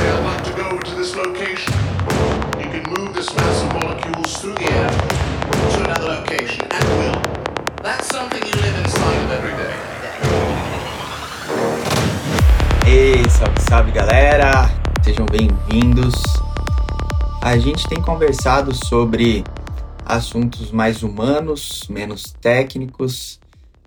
like to go to this location. You can move this mass of molecules through the air to another location at will. That's something you live inside of every day. Ei, salve, salve galera! Sejam bem-vindos. A gente tem conversado sobre assuntos mais humanos, menos técnicos,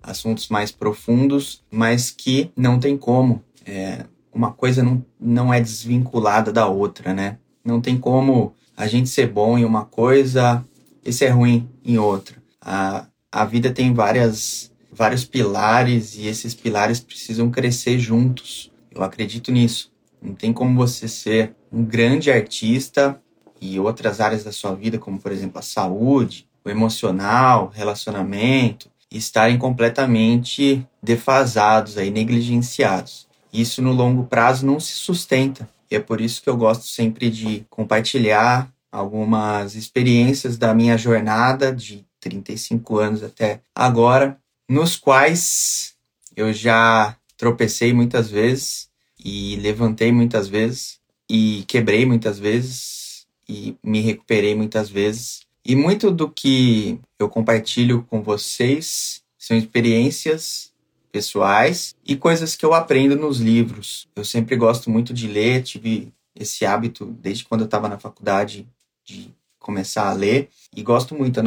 assuntos mais profundos, mas que não tem como. É, uma coisa não, não é desvinculada da outra, né? Não tem como a gente ser bom em uma coisa e ser ruim em outra. A, a vida tem várias, vários pilares e esses pilares precisam crescer juntos. Eu acredito nisso. Não tem como você ser um grande artista e outras áreas da sua vida, como por exemplo a saúde, o emocional, relacionamento, estarem completamente defasados, aí, negligenciados. Isso no longo prazo não se sustenta. E é por isso que eu gosto sempre de compartilhar algumas experiências da minha jornada de 35 anos até agora, nos quais eu já tropecei muitas vezes e levantei muitas vezes e quebrei muitas vezes e me recuperei muitas vezes. E muito do que eu compartilho com vocês são experiências pessoais e coisas que eu aprendo nos livros. Eu sempre gosto muito de ler, tive esse hábito desde quando eu estava na faculdade de começar a ler e gosto muito.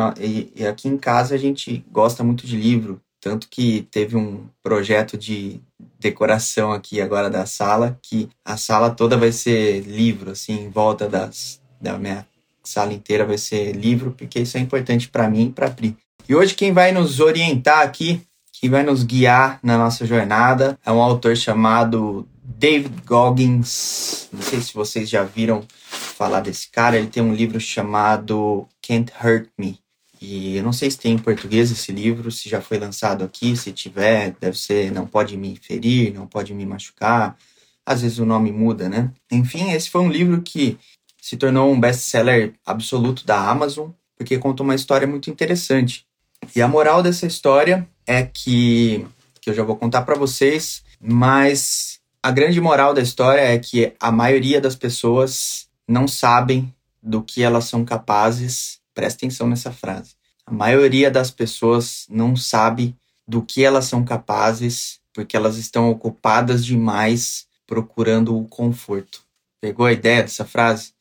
E aqui em casa a gente gosta muito de livro, tanto que teve um projeto de decoração aqui agora da sala, que a sala toda vai ser livro, assim, em volta das, da minha sala inteira vai ser livro, porque isso é importante para mim e para Pri. E hoje quem vai nos orientar aqui, quem vai nos guiar na nossa jornada, é um autor chamado David Goggins. Não sei se vocês já viram falar desse cara. Ele tem um livro chamado Can't Hurt Me. E eu não sei se tem em português esse livro, se já foi lançado aqui, se tiver, deve ser Não Pode Me Ferir, Não Pode Me Machucar. Às vezes o nome muda, né? Enfim, esse foi um livro que se tornou um best-seller absoluto da Amazon, porque conta uma história muito interessante. E a moral dessa história é que, que eu já vou contar para vocês, mas a grande moral da história é que a maioria das pessoas não sabem do que elas são capazes. Presta atenção nessa frase. A maioria das pessoas não sabe do que elas são capazes porque elas estão ocupadas demais procurando o conforto. Pegou a ideia dessa frase?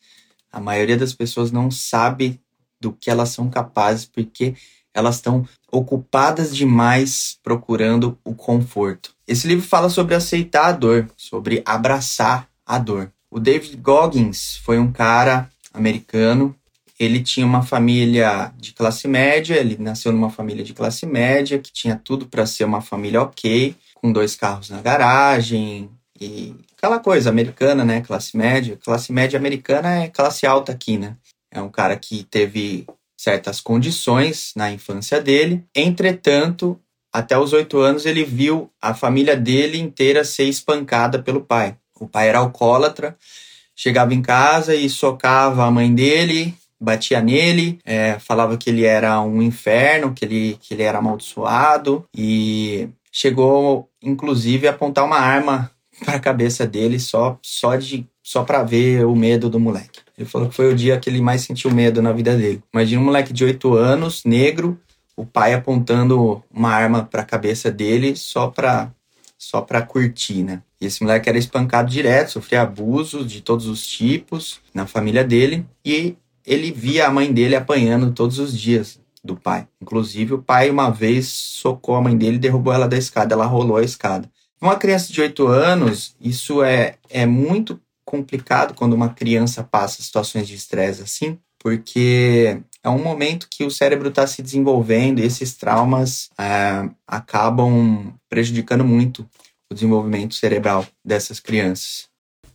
A maioria das pessoas não sabe do que elas são capazes porque elas estão ocupadas demais procurando o conforto. Esse livro fala sobre aceitar a dor, sobre abraçar a dor. O David Goggins foi um cara americano. Ele tinha uma família de classe média, ele nasceu numa família de classe média que tinha tudo para ser uma família ok, com dois carros na garagem e aquela coisa americana, né? Classe média. Classe média americana é classe alta aqui, né? É um cara que teve certas condições na infância dele. Entretanto, até os oito anos, ele viu a família dele inteira ser espancada pelo pai. O pai era alcoólatra, chegava em casa e socava a mãe dele, batia nele, é, falava que ele era um inferno, que ele, que ele era amaldiçoado e chegou, inclusive, a apontar uma arma para a cabeça dele só, só, de, só para ver o medo do moleque. Ele falou que foi o dia que ele mais sentiu medo na vida dele. Imagina um moleque de 8 anos, negro, o pai apontando uma arma para a cabeça dele só para só para curtir, né? E esse moleque era espancado direto, sofria abuso de todos os tipos na família dele e ele via a mãe dele apanhando todos os dias do pai. Inclusive, o pai uma vez socou a mãe dele e derrubou ela da escada, ela rolou a escada. Uma criança de 8 anos, isso é, é muito complicado quando uma criança passa situações de estresse assim, porque é um momento que o cérebro está se desenvolvendo e esses traumas é, acabam prejudicando muito o desenvolvimento cerebral dessas crianças.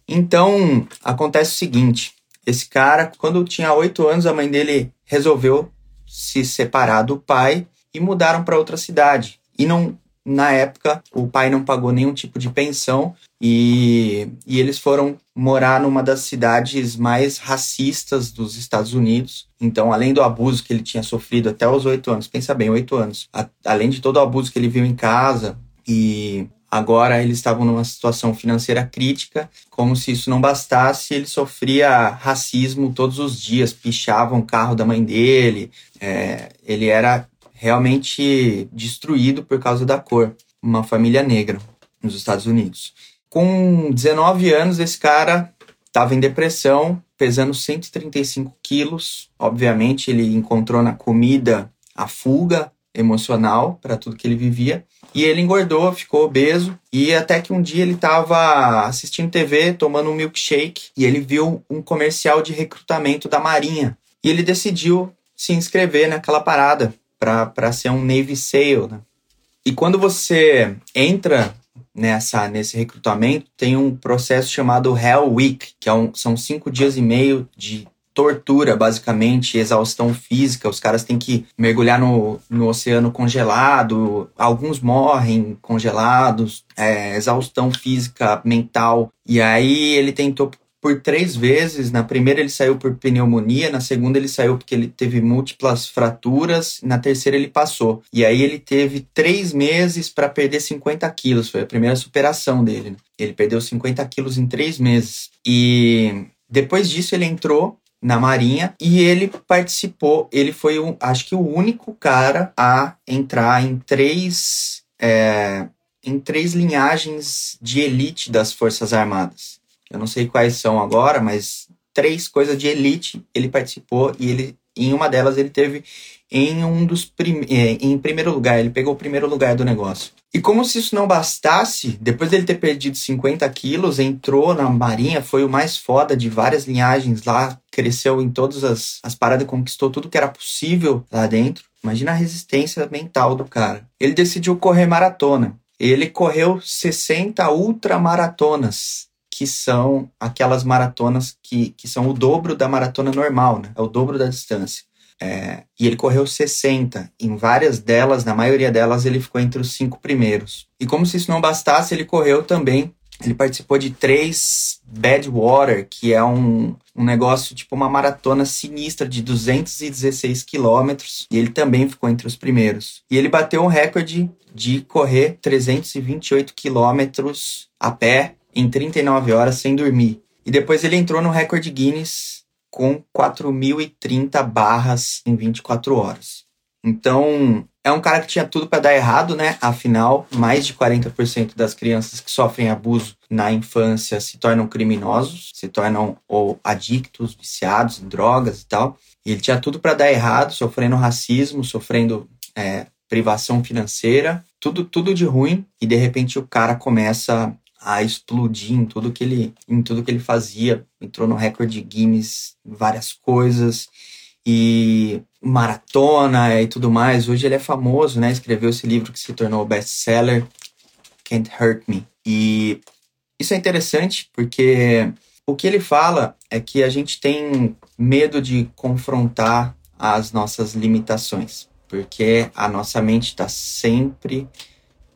Então, acontece o seguinte: esse cara, quando tinha oito anos, a mãe dele resolveu se separar do pai e mudaram para outra cidade. E não na época, o pai não pagou nenhum tipo de pensão e, e eles foram morar numa das cidades mais racistas dos Estados Unidos. Então, além do abuso que ele tinha sofrido até os oito anos, pensa bem, oito anos, a, além de todo o abuso que ele viu em casa e Agora eles estavam numa situação financeira crítica, como se isso não bastasse, ele sofria racismo todos os dias, pichavam o carro da mãe dele, é, ele era realmente destruído por causa da cor, uma família negra nos Estados Unidos. Com 19 anos, esse cara estava em depressão, pesando 135 quilos. Obviamente, ele encontrou na comida a fuga emocional para tudo que ele vivia. E ele engordou, ficou obeso. E até que um dia ele estava assistindo TV, tomando um milkshake, e ele viu um comercial de recrutamento da Marinha. E ele decidiu se inscrever naquela parada para ser um Navy SEAL. Né? E quando você entra nessa nesse recrutamento, tem um processo chamado Hell Week, que é um, são cinco dias e meio de tortura, basicamente, exaustão física. Os caras têm que mergulhar no, no oceano congelado, alguns morrem congelados, é, exaustão física, mental. E aí ele tentou por três vezes. Na primeira ele saiu por pneumonia, na segunda ele saiu porque ele teve múltiplas fraturas, na terceira ele passou. E aí ele teve três meses para perder 50 quilos. Foi a primeira superação dele. Né? Ele perdeu 50 quilos em três meses. E depois disso ele entrou na Marinha e ele participou. Ele foi, um, acho que, o único cara a entrar em três, é, em três linhagens de elite das Forças Armadas. Eu não sei quais são agora, mas três coisas de elite ele participou e ele, em uma delas, ele teve em um dos prim é, em primeiro lugar, ele pegou o primeiro lugar do negócio. E como se isso não bastasse, depois dele ter perdido 50 quilos, entrou na marinha, foi o mais foda de várias linhagens lá, cresceu em todas as, as paradas, conquistou tudo que era possível lá dentro. Imagina a resistência mental do cara. Ele decidiu correr maratona. Ele correu 60 ultramaratonas, que são aquelas maratonas que, que são o dobro da maratona normal, né? É o dobro da distância. É, e ele correu 60. Em várias delas, na maioria delas, ele ficou entre os cinco primeiros. E como se isso não bastasse, ele correu também. Ele participou de três Badwater, que é um, um negócio tipo uma maratona sinistra de 216 quilômetros. E ele também ficou entre os primeiros. E ele bateu um recorde de correr 328 quilômetros a pé em 39 horas sem dormir. E depois ele entrou no recorde Guinness com 4.030 barras em 24 horas. Então, é um cara que tinha tudo para dar errado, né? Afinal, mais de 40% das crianças que sofrem abuso na infância se tornam criminosos, se tornam ou adictos, viciados em drogas e tal. E ele tinha tudo para dar errado, sofrendo racismo, sofrendo é, privação financeira, tudo, tudo de ruim. E de repente o cara começa a explodir em tudo que ele, em tudo que ele fazia. Entrou no recorde Guinness, várias coisas e maratona e tudo mais. Hoje ele é famoso, né? Escreveu esse livro que se tornou best-seller, Can't Hurt Me. E isso é interessante porque o que ele fala é que a gente tem medo de confrontar as nossas limitações, porque a nossa mente está sempre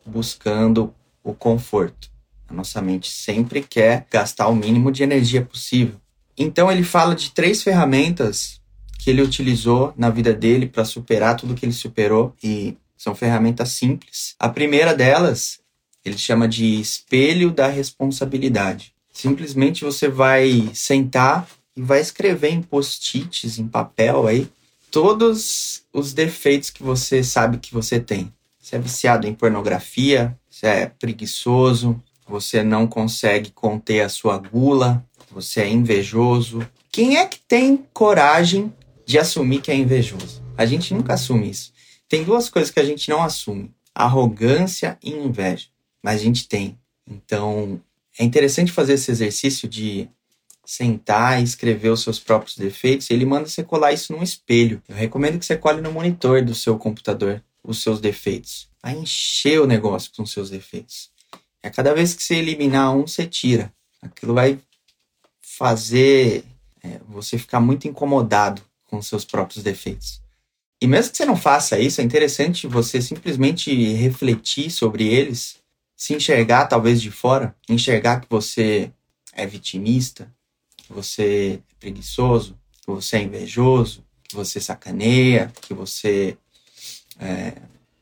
buscando o conforto. A nossa mente sempre quer gastar o mínimo de energia possível. Então ele fala de três ferramentas que ele utilizou na vida dele para superar tudo que ele superou e são ferramentas simples. A primeira delas, ele chama de espelho da responsabilidade. Simplesmente você vai sentar e vai escrever em post-its, em papel aí, todos os defeitos que você sabe que você tem. Você é viciado em pornografia, você é preguiçoso, você não consegue conter a sua gula, você é invejoso. Quem é que tem coragem de assumir que é invejoso? A gente nunca assume isso. Tem duas coisas que a gente não assume: arrogância e inveja. Mas a gente tem. Então, é interessante fazer esse exercício de sentar e escrever os seus próprios defeitos. Ele manda você colar isso num espelho. Eu recomendo que você cole no monitor do seu computador os seus defeitos. Vai encher o negócio com os seus defeitos. É cada vez que você eliminar um, você tira. Aquilo vai fazer é, você ficar muito incomodado com seus próprios defeitos. E mesmo que você não faça isso, é interessante você simplesmente refletir sobre eles, se enxergar talvez de fora, enxergar que você é vitimista, que você é preguiçoso, que você é invejoso, que você sacaneia, que você. É,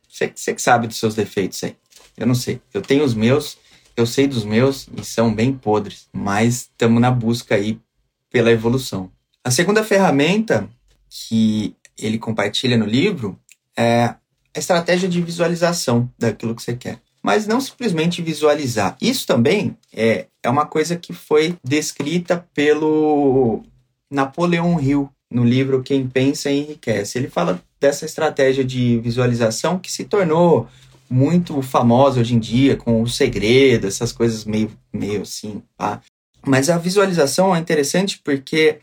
você, você que sabe dos seus defeitos aí. Eu não sei. Eu tenho os meus, eu sei dos meus e são bem podres, mas estamos na busca aí pela evolução. A segunda ferramenta que ele compartilha no livro é a estratégia de visualização daquilo que você quer. Mas não simplesmente visualizar. Isso também é, é uma coisa que foi descrita pelo Napoleão Hill no livro Quem Pensa Enriquece. Ele fala dessa estratégia de visualização que se tornou muito famosa hoje em dia, com o segredo, essas coisas meio, meio assim. Tá? Mas a visualização é interessante porque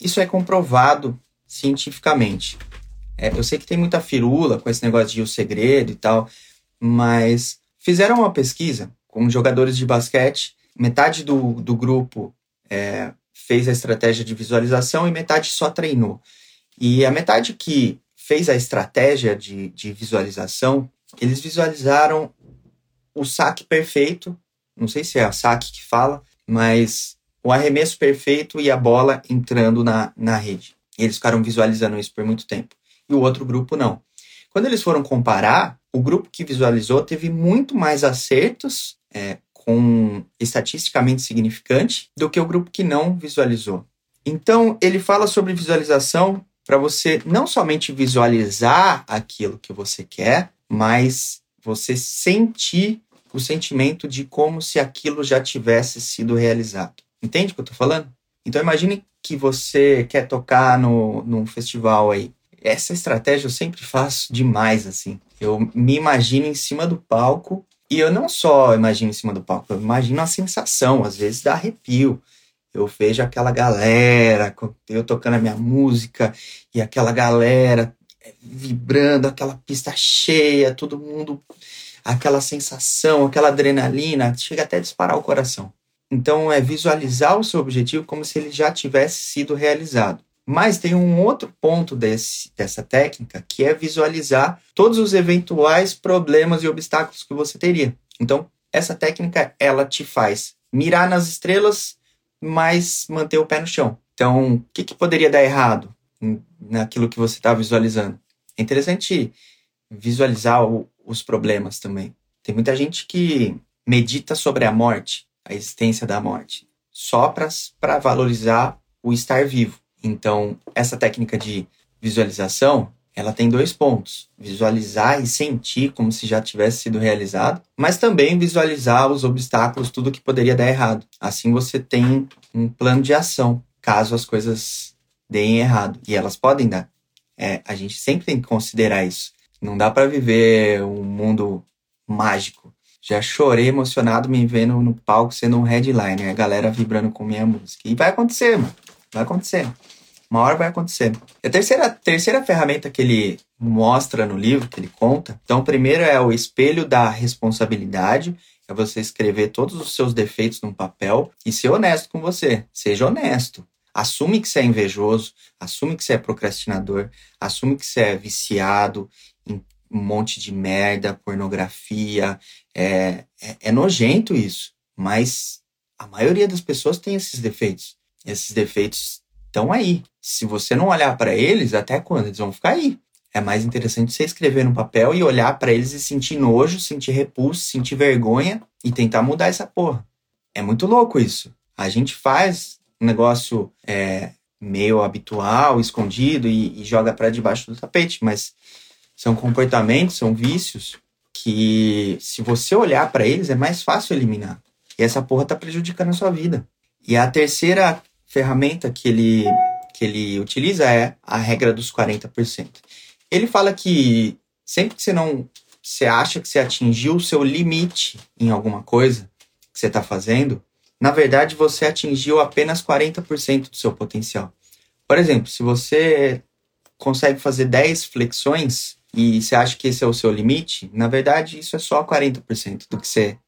isso é comprovado cientificamente. É, eu sei que tem muita firula com esse negócio de o segredo e tal, mas fizeram uma pesquisa com jogadores de basquete, metade do, do grupo é, fez a estratégia de visualização e metade só treinou. E a metade que fez a estratégia de, de visualização eles visualizaram o saque perfeito, não sei se é a saque que fala, mas o arremesso perfeito e a bola entrando na, na rede. E eles ficaram visualizando isso por muito tempo. E o outro grupo não. Quando eles foram comparar, o grupo que visualizou teve muito mais acertos é, com estatisticamente significante do que o grupo que não visualizou. Então, ele fala sobre visualização para você não somente visualizar aquilo que você quer, mas você sentir o sentimento de como se aquilo já tivesse sido realizado. Entende o que eu tô falando? Então imagine que você quer tocar no, num festival aí. Essa estratégia eu sempre faço demais, assim. Eu me imagino em cima do palco e eu não só imagino em cima do palco, eu imagino a sensação, às vezes dá arrepio. Eu vejo aquela galera, eu tocando a minha música e aquela galera vibrando, aquela pista cheia, todo mundo, aquela sensação, aquela adrenalina, chega até a disparar o coração. Então é visualizar o seu objetivo como se ele já tivesse sido realizado. Mas tem um outro ponto desse, dessa técnica que é visualizar todos os eventuais problemas e obstáculos que você teria. Então, essa técnica ela te faz mirar nas estrelas, mas manter o pé no chão. Então, o que, que poderia dar errado naquilo que você está visualizando? É interessante visualizar o, os problemas também. Tem muita gente que medita sobre a morte, a existência da morte, só para valorizar o estar vivo. Então, essa técnica de visualização, ela tem dois pontos: visualizar e sentir como se já tivesse sido realizado, mas também visualizar os obstáculos, tudo que poderia dar errado. Assim você tem um plano de ação, caso as coisas deem errado, e elas podem dar. É, a gente sempre tem que considerar isso. Não dá para viver um mundo mágico. Já chorei emocionado me vendo no palco sendo um headliner, a galera vibrando com minha música. E vai acontecer, mano. Vai acontecer. Uma hora vai acontecer. A terceira, terceira ferramenta que ele mostra no livro, que ele conta. Então, primeiro é o espelho da responsabilidade. É você escrever todos os seus defeitos num papel e ser honesto com você. Seja honesto. Assume que você é invejoso, assume que você é procrastinador, assume que você é viciado em um monte de merda, pornografia. É, é, é nojento isso, mas a maioria das pessoas tem esses defeitos. Esses defeitos estão aí. Se você não olhar para eles, até quando? Eles vão ficar aí. É mais interessante você escrever no papel e olhar para eles e sentir nojo, sentir repulso, sentir vergonha e tentar mudar essa porra. É muito louco isso. A gente faz um negócio é, meio habitual, escondido e, e joga para debaixo do tapete, mas são comportamentos, são vícios que, se você olhar para eles, é mais fácil eliminar. E essa porra tá prejudicando a sua vida. E a terceira ferramenta que ele, que ele utiliza é a regra dos 40%. Ele fala que sempre que você não você acha que você atingiu o seu limite em alguma coisa que você está fazendo, na verdade, você atingiu apenas 40% do seu potencial. Por exemplo, se você consegue fazer 10 flexões e você acha que esse é o seu limite, na verdade, isso é só 40% do que você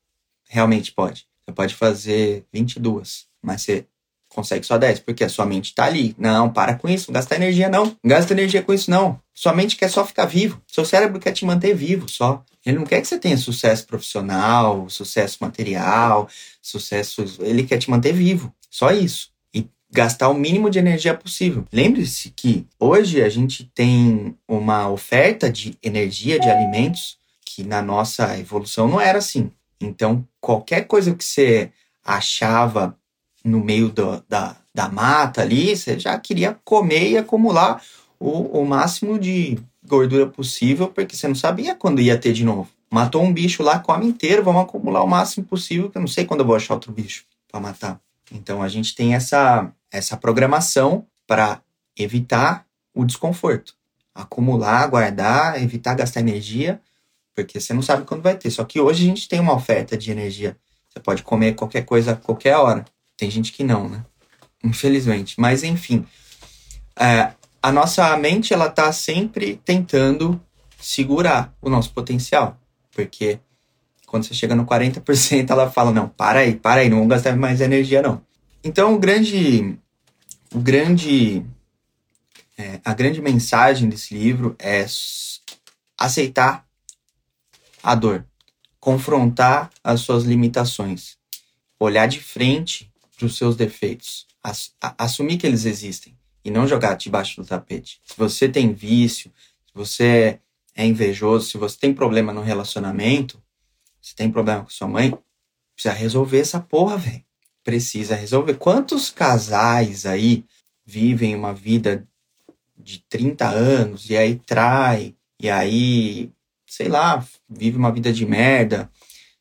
realmente pode. Você pode fazer 22, mas você consegue só 10, porque a sua mente está ali. Não, para com isso, não gasta energia não. Não gasta energia com isso não. Sua mente quer só ficar vivo. Seu cérebro quer te manter vivo só. Ele não quer que você tenha sucesso profissional, sucesso material, sucesso. Ele quer te manter vivo. Só isso. E gastar o mínimo de energia possível. Lembre-se que hoje a gente tem uma oferta de energia, de alimentos, que na nossa evolução não era assim. Então, qualquer coisa que você achava no meio do, da, da mata ali, você já queria comer e acumular o, o máximo de gordura possível, porque você não sabia quando ia ter de novo. Matou um bicho lá, come inteiro, vamos acumular o máximo possível, que eu não sei quando eu vou achar outro bicho para matar. Então a gente tem essa, essa programação para evitar o desconforto. Acumular, guardar, evitar gastar energia, porque você não sabe quando vai ter. Só que hoje a gente tem uma oferta de energia. Você pode comer qualquer coisa a qualquer hora. Tem gente que não, né? Infelizmente. Mas enfim, é, a nossa mente ela tá sempre tentando segurar o nosso potencial, porque quando você chega no 40%, ela fala: "Não, para aí, para aí, não vamos gastar mais energia não". Então, o grande o grande é, a grande mensagem desse livro é aceitar a dor, confrontar as suas limitações, olhar de frente para os seus defeitos, assumir que eles existem e não jogar debaixo do tapete. Se você tem vício, se você é invejoso, se você tem problema no relacionamento, se tem problema com sua mãe, precisa resolver essa porra, velho. Precisa resolver. Quantos casais aí vivem uma vida de 30 anos e aí trai, e aí, sei lá, vive uma vida de merda,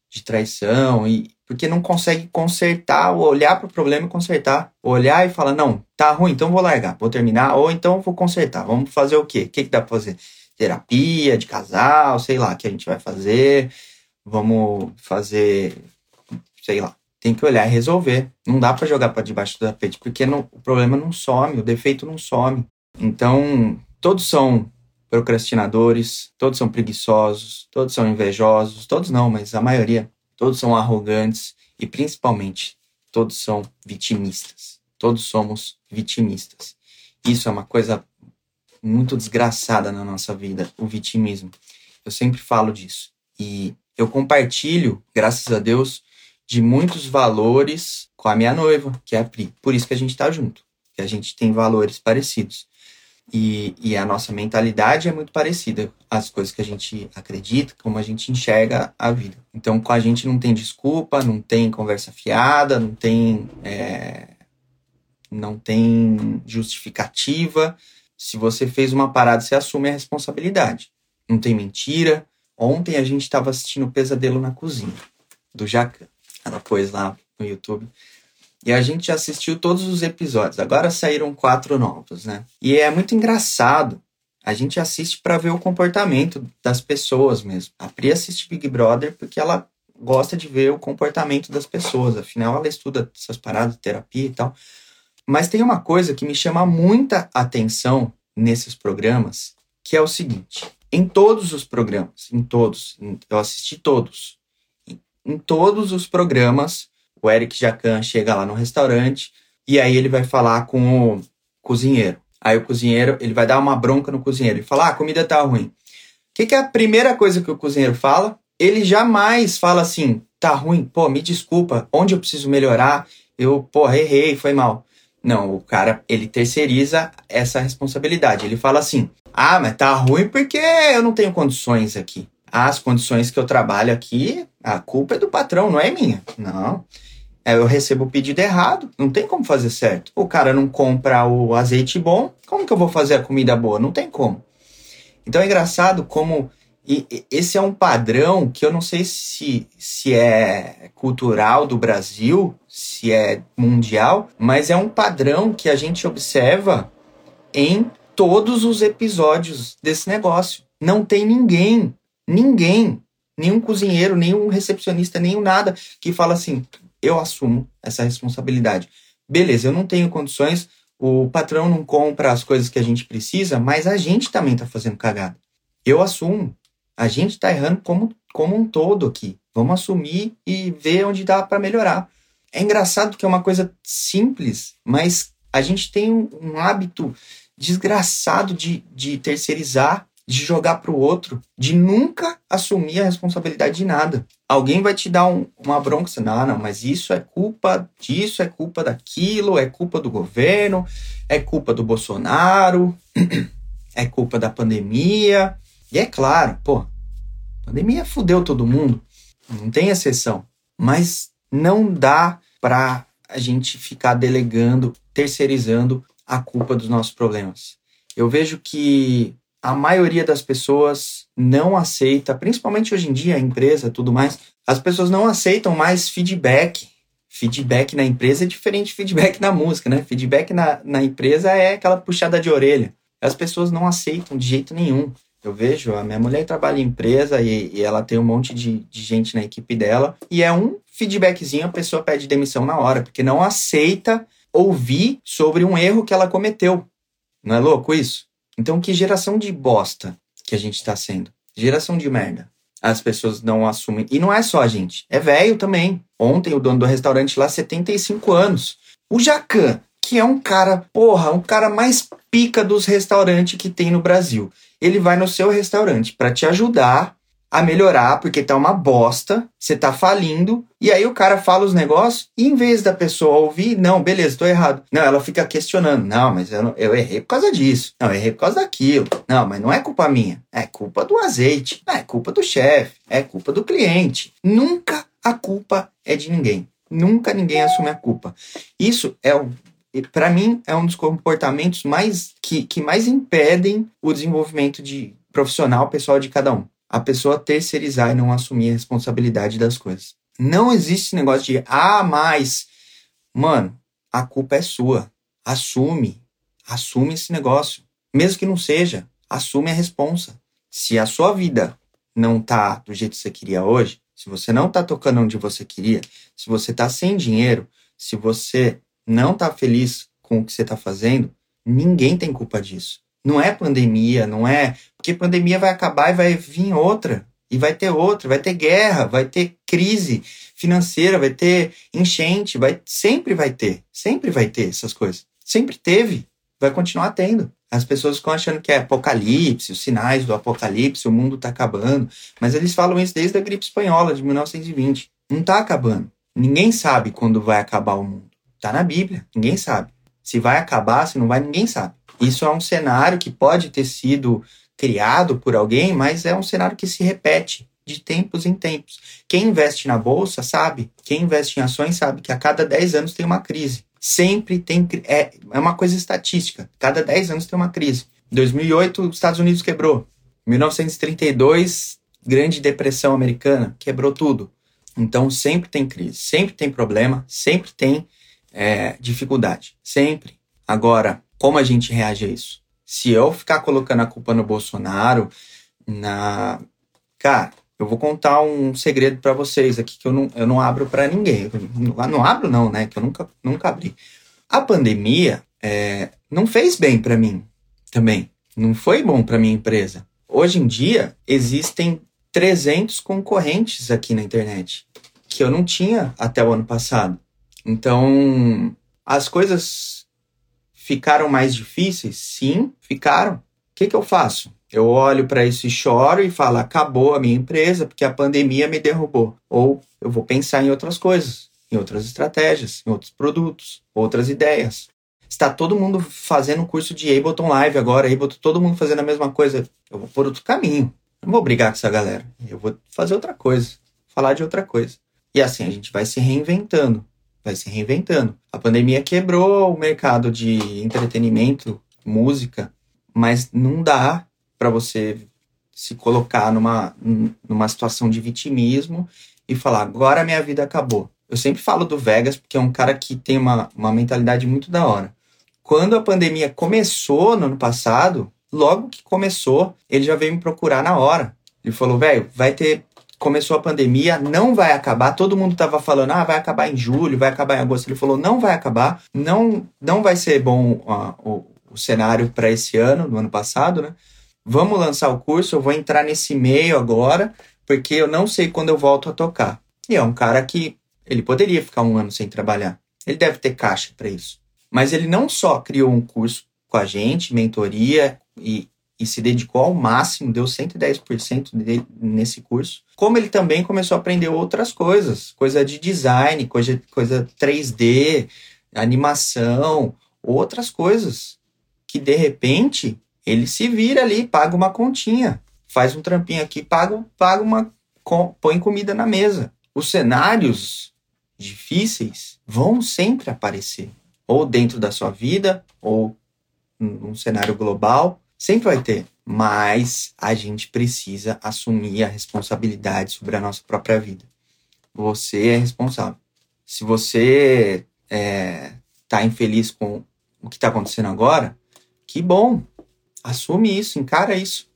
de traição, e porque não consegue consertar, ou olhar para o problema e consertar. Olhar e falar, não, tá ruim, então vou largar, vou terminar, ou então vou consertar. Vamos fazer o quê? O que, que dá para fazer? Terapia de casal, sei lá, que a gente vai fazer. Vamos fazer, sei lá. Tem que olhar e resolver. Não dá para jogar para debaixo do tapete, porque não, o problema não some, o defeito não some. Então, todos são procrastinadores, todos são preguiçosos, todos são invejosos, todos não, mas a maioria todos são arrogantes e principalmente todos são vitimistas. Todos somos vitimistas. Isso é uma coisa muito desgraçada na nossa vida, o vitimismo. Eu sempre falo disso. E eu compartilho, graças a Deus, de muitos valores com a minha noiva, que é a Pri. Por isso que a gente está junto, que a gente tem valores parecidos. E, e, a nossa mentalidade é muito parecida. As coisas que a gente acredita, como a gente enxerga a vida. Então, com a gente não tem desculpa, não tem conversa fiada, não tem, é, não tem justificativa. Se você fez uma parada, você assume a responsabilidade. Não tem mentira. Ontem a gente estava assistindo o Pesadelo na Cozinha, do Jacan. Ela pôs lá no YouTube. E a gente assistiu todos os episódios. Agora saíram quatro novos, né? E é muito engraçado. A gente assiste para ver o comportamento das pessoas mesmo. A Pri assiste Big Brother porque ela gosta de ver o comportamento das pessoas. Afinal, ela estuda essas paradas terapia e tal. Mas tem uma coisa que me chama muita atenção nesses programas, que é o seguinte: em todos os programas, em todos, eu assisti todos, em todos os programas, o Eric Jacan chega lá no restaurante e aí ele vai falar com o cozinheiro. Aí o cozinheiro, ele vai dar uma bronca no cozinheiro e falar: ah, a comida tá ruim. O que, que é a primeira coisa que o cozinheiro fala? Ele jamais fala assim: tá ruim, pô, me desculpa, onde eu preciso melhorar? Eu, pô, errei, foi mal. Não, o cara, ele terceiriza essa responsabilidade. Ele fala assim: ah, mas tá ruim porque eu não tenho condições aqui. As condições que eu trabalho aqui, a culpa é do patrão, não é minha. Não. É, eu recebo o pedido errado, não tem como fazer certo. O cara não compra o azeite bom, como que eu vou fazer a comida boa? Não tem como. Então é engraçado como e esse é um padrão que eu não sei se, se é cultural do Brasil, se é mundial, mas é um padrão que a gente observa em todos os episódios desse negócio. Não tem ninguém, ninguém, nenhum cozinheiro, nenhum recepcionista, nenhum nada que fala assim: eu assumo essa responsabilidade. Beleza, eu não tenho condições, o patrão não compra as coisas que a gente precisa, mas a gente também está fazendo cagada. Eu assumo. A gente está errando como, como um todo aqui. Vamos assumir e ver onde dá para melhorar. É engraçado que é uma coisa simples, mas a gente tem um, um hábito desgraçado de, de terceirizar de jogar para o outro, de nunca assumir a responsabilidade de nada. Alguém vai te dar um, uma bronca, não, não, mas isso é culpa disso, é culpa daquilo, é culpa do governo, é culpa do Bolsonaro, é culpa da pandemia. E é claro, pô, pandemia fudeu todo mundo, não tem exceção. Mas não dá para a gente ficar delegando, terceirizando a culpa dos nossos problemas. Eu vejo que a maioria das pessoas não aceita, principalmente hoje em dia, a empresa tudo mais, as pessoas não aceitam mais feedback. Feedback na empresa é diferente de feedback na música, né? Feedback na, na empresa é aquela puxada de orelha. As pessoas não aceitam de jeito nenhum. Eu vejo, a minha mulher trabalha em empresa e, e ela tem um monte de, de gente na equipe dela, e é um feedbackzinho, a pessoa pede demissão na hora, porque não aceita ouvir sobre um erro que ela cometeu. Não é louco isso? Então, que geração de bosta que a gente está sendo? Geração de merda. As pessoas não assumem. E não é só a gente, é velho também. Ontem, o dono do restaurante lá, 75 anos. O Jacan, que é um cara, porra, um cara mais pica dos restaurantes que tem no Brasil. Ele vai no seu restaurante para te ajudar a melhorar, porque tá uma bosta, você tá falindo, e aí o cara fala os negócios, e em vez da pessoa ouvir, não, beleza, tô errado. Não, ela fica questionando, não, mas eu, não, eu errei por causa disso, não, eu errei por causa daquilo, não, mas não é culpa minha, é culpa do azeite, é culpa do chefe, é culpa do cliente. Nunca a culpa é de ninguém. Nunca ninguém assume a culpa. Isso é o para mim é um dos comportamentos mais que, que mais impedem o desenvolvimento de profissional pessoal de cada um a pessoa terceirizar e não assumir a responsabilidade das coisas. Não existe negócio de, ah, mas. Mano, a culpa é sua. Assume. Assume esse negócio. Mesmo que não seja, assume a responsa. Se a sua vida não tá do jeito que você queria hoje, se você não tá tocando onde você queria, se você tá sem dinheiro, se você não tá feliz com o que você tá fazendo, ninguém tem culpa disso. Não é pandemia, não é. Porque pandemia vai acabar e vai vir outra. E vai ter outra, vai ter guerra, vai ter crise financeira, vai ter enchente, vai sempre vai ter, sempre vai ter essas coisas. Sempre teve, vai continuar tendo. As pessoas ficam achando que é apocalipse, os sinais do apocalipse, o mundo está acabando. Mas eles falam isso desde a gripe espanhola de 1920. Não está acabando. Ninguém sabe quando vai acabar o mundo. Está na Bíblia, ninguém sabe. Se vai acabar, se não vai, ninguém sabe. Isso é um cenário que pode ter sido criado por alguém, mas é um cenário que se repete de tempos em tempos. Quem investe na bolsa sabe, quem investe em ações sabe que a cada 10 anos tem uma crise. Sempre tem. É, é uma coisa estatística. Cada 10 anos tem uma crise. Em 2008, os Estados Unidos quebrou. Em 1932, Grande Depressão Americana, quebrou tudo. Então, sempre tem crise, sempre tem problema, sempre tem é, dificuldade. Sempre. Agora, como a gente reage a isso? Se eu ficar colocando a culpa no Bolsonaro, na. Cara, eu vou contar um segredo para vocês aqui que eu não, eu não abro para ninguém. Eu não, abro, não, né? Que eu nunca, nunca abri. A pandemia é, não fez bem para mim também. Não foi bom para minha empresa. Hoje em dia, existem 300 concorrentes aqui na internet que eu não tinha até o ano passado. Então, as coisas Ficaram mais difíceis? Sim, ficaram. O que, que eu faço? Eu olho para isso e choro e falo: acabou a minha empresa porque a pandemia me derrubou. Ou eu vou pensar em outras coisas, em outras estratégias, em outros produtos, outras ideias. Está todo mundo fazendo um curso de Ableton Live agora, Ableton, todo mundo fazendo a mesma coisa. Eu vou por outro caminho. Não vou brigar com essa galera. Eu vou fazer outra coisa, falar de outra coisa. E assim a gente vai se reinventando vai se reinventando. A pandemia quebrou o mercado de entretenimento, música, mas não dá para você se colocar numa, numa situação de vitimismo e falar, agora minha vida acabou. Eu sempre falo do Vegas porque é um cara que tem uma, uma mentalidade muito da hora. Quando a pandemia começou no ano passado, logo que começou, ele já veio me procurar na hora. Ele falou, velho, vai ter começou a pandemia, não vai acabar. Todo mundo estava falando, ah, vai acabar em julho, vai acabar em agosto. Ele falou, não vai acabar, não, não vai ser bom uh, o, o cenário para esse ano, no ano passado, né? Vamos lançar o curso, eu vou entrar nesse meio agora, porque eu não sei quando eu volto a tocar. E é um cara que ele poderia ficar um ano sem trabalhar. Ele deve ter caixa para isso. Mas ele não só criou um curso com a gente, mentoria e, e se dedicou ao máximo, deu 110% dele nesse curso. Como ele também começou a aprender outras coisas, coisa de design, coisa, coisa 3D, animação, outras coisas que de repente ele se vira ali, paga uma continha, faz um trampinho aqui, paga, paga uma, põe comida na mesa. Os cenários difíceis vão sempre aparecer, ou dentro da sua vida, ou num cenário global, sempre vai ter. Mas a gente precisa assumir a responsabilidade sobre a nossa própria vida. Você é responsável. Se você é, tá infeliz com o que está acontecendo agora, que bom. Assume isso, encara isso.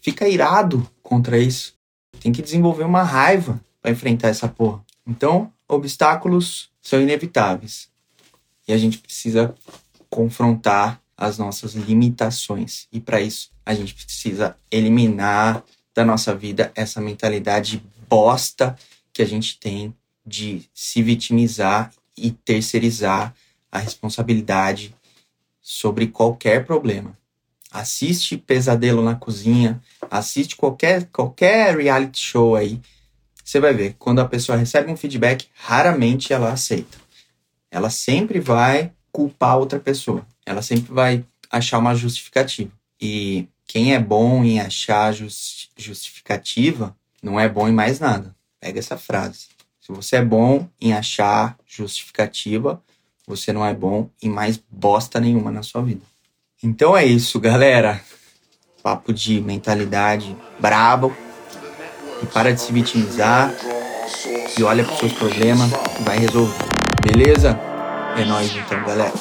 Fica irado contra isso. Tem que desenvolver uma raiva para enfrentar essa porra. Então, obstáculos são inevitáveis. E a gente precisa confrontar as nossas limitações. E para isso, a gente precisa eliminar da nossa vida essa mentalidade bosta que a gente tem de se vitimizar e terceirizar a responsabilidade sobre qualquer problema. Assiste Pesadelo na Cozinha, assiste qualquer, qualquer reality show aí. Você vai ver, quando a pessoa recebe um feedback, raramente ela aceita. Ela sempre vai culpar outra pessoa. Ela sempre vai achar uma justificativa. E quem é bom em achar justificativa não é bom em mais nada. Pega essa frase. Se você é bom em achar justificativa, você não é bom em mais bosta nenhuma na sua vida. Então é isso, galera. Papo de mentalidade brabo. E para de se vitimizar. E olha para os seus problemas e vai resolver. Beleza? É nóis então, galera.